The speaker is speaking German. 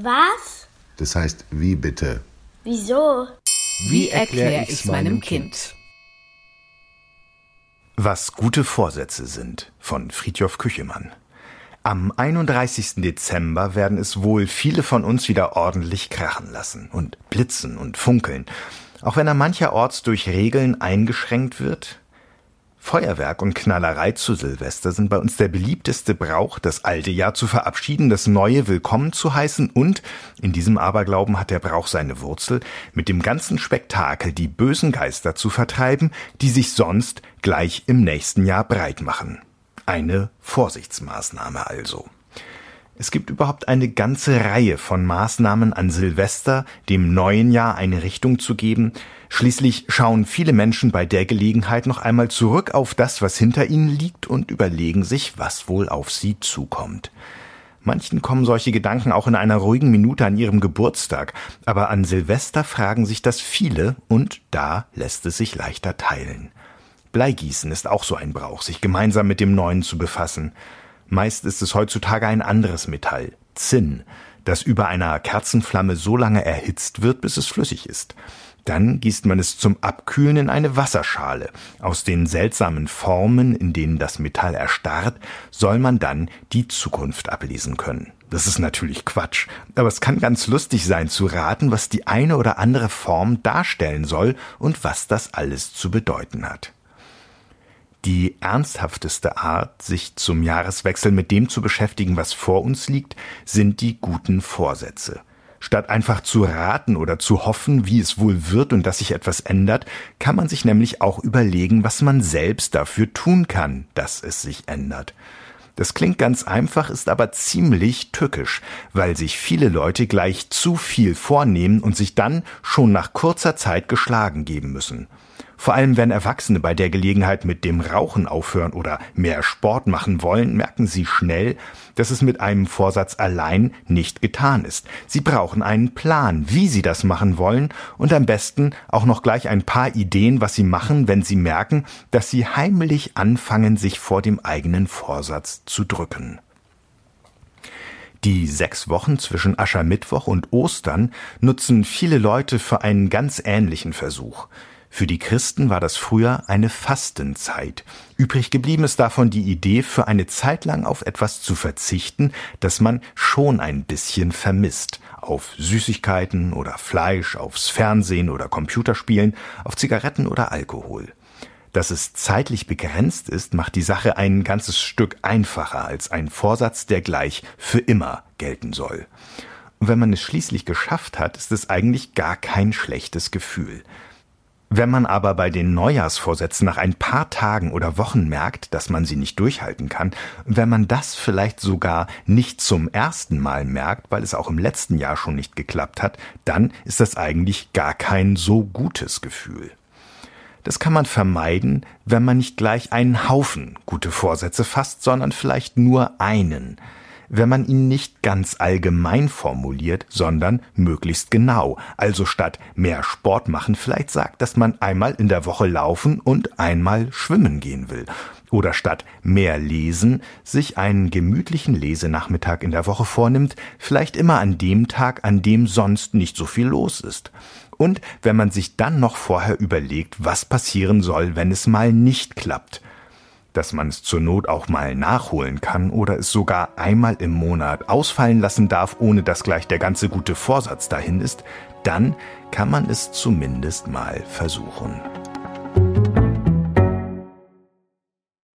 Was? Das heißt, wie bitte? Wieso? Wie erkläre ich's meinem Kind? Was gute Vorsätze sind von Friedjof Küchemann. Am 31. Dezember werden es wohl viele von uns wieder ordentlich krachen lassen und blitzen und funkeln, auch wenn er mancherorts durch Regeln eingeschränkt wird, Feuerwerk und Knallerei zu Silvester sind bei uns der beliebteste Brauch, das alte Jahr zu verabschieden, das neue willkommen zu heißen und, in diesem Aberglauben hat der Brauch seine Wurzel, mit dem ganzen Spektakel die bösen Geister zu vertreiben, die sich sonst gleich im nächsten Jahr breit machen. Eine Vorsichtsmaßnahme also. Es gibt überhaupt eine ganze Reihe von Maßnahmen an Silvester, dem neuen Jahr eine Richtung zu geben. Schließlich schauen viele Menschen bei der Gelegenheit noch einmal zurück auf das, was hinter ihnen liegt und überlegen sich, was wohl auf sie zukommt. Manchen kommen solche Gedanken auch in einer ruhigen Minute an ihrem Geburtstag, aber an Silvester fragen sich das viele und da lässt es sich leichter teilen. Bleigießen ist auch so ein Brauch, sich gemeinsam mit dem Neuen zu befassen. Meist ist es heutzutage ein anderes Metall, Zinn, das über einer Kerzenflamme so lange erhitzt wird, bis es flüssig ist. Dann gießt man es zum Abkühlen in eine Wasserschale. Aus den seltsamen Formen, in denen das Metall erstarrt, soll man dann die Zukunft ablesen können. Das ist natürlich Quatsch, aber es kann ganz lustig sein zu raten, was die eine oder andere Form darstellen soll und was das alles zu bedeuten hat. Die ernsthafteste Art, sich zum Jahreswechsel mit dem zu beschäftigen, was vor uns liegt, sind die guten Vorsätze. Statt einfach zu raten oder zu hoffen, wie es wohl wird und dass sich etwas ändert, kann man sich nämlich auch überlegen, was man selbst dafür tun kann, dass es sich ändert. Das klingt ganz einfach, ist aber ziemlich tückisch, weil sich viele Leute gleich zu viel vornehmen und sich dann schon nach kurzer Zeit geschlagen geben müssen. Vor allem wenn Erwachsene bei der Gelegenheit mit dem Rauchen aufhören oder mehr Sport machen wollen, merken sie schnell, dass es mit einem Vorsatz allein nicht getan ist. Sie brauchen einen Plan, wie sie das machen wollen und am besten auch noch gleich ein paar Ideen, was sie machen, wenn sie merken, dass sie heimlich anfangen, sich vor dem eigenen Vorsatz zu drücken. Die sechs Wochen zwischen Aschermittwoch und Ostern nutzen viele Leute für einen ganz ähnlichen Versuch. Für die Christen war das früher eine Fastenzeit. Übrig geblieben ist davon die Idee, für eine Zeit lang auf etwas zu verzichten, das man schon ein bisschen vermisst. Auf Süßigkeiten oder Fleisch, aufs Fernsehen oder Computerspielen, auf Zigaretten oder Alkohol. Dass es zeitlich begrenzt ist, macht die Sache ein ganzes Stück einfacher als ein Vorsatz, der gleich für immer gelten soll. Und wenn man es schließlich geschafft hat, ist es eigentlich gar kein schlechtes Gefühl. Wenn man aber bei den Neujahrsvorsätzen nach ein paar Tagen oder Wochen merkt, dass man sie nicht durchhalten kann, wenn man das vielleicht sogar nicht zum ersten Mal merkt, weil es auch im letzten Jahr schon nicht geklappt hat, dann ist das eigentlich gar kein so gutes Gefühl. Das kann man vermeiden, wenn man nicht gleich einen Haufen gute Vorsätze fasst, sondern vielleicht nur einen wenn man ihn nicht ganz allgemein formuliert, sondern möglichst genau. Also statt mehr Sport machen vielleicht sagt, dass man einmal in der Woche laufen und einmal schwimmen gehen will. Oder statt mehr lesen sich einen gemütlichen Lesenachmittag in der Woche vornimmt, vielleicht immer an dem Tag, an dem sonst nicht so viel los ist. Und wenn man sich dann noch vorher überlegt, was passieren soll, wenn es mal nicht klappt dass man es zur Not auch mal nachholen kann oder es sogar einmal im Monat ausfallen lassen darf, ohne dass gleich der ganze gute Vorsatz dahin ist, dann kann man es zumindest mal versuchen.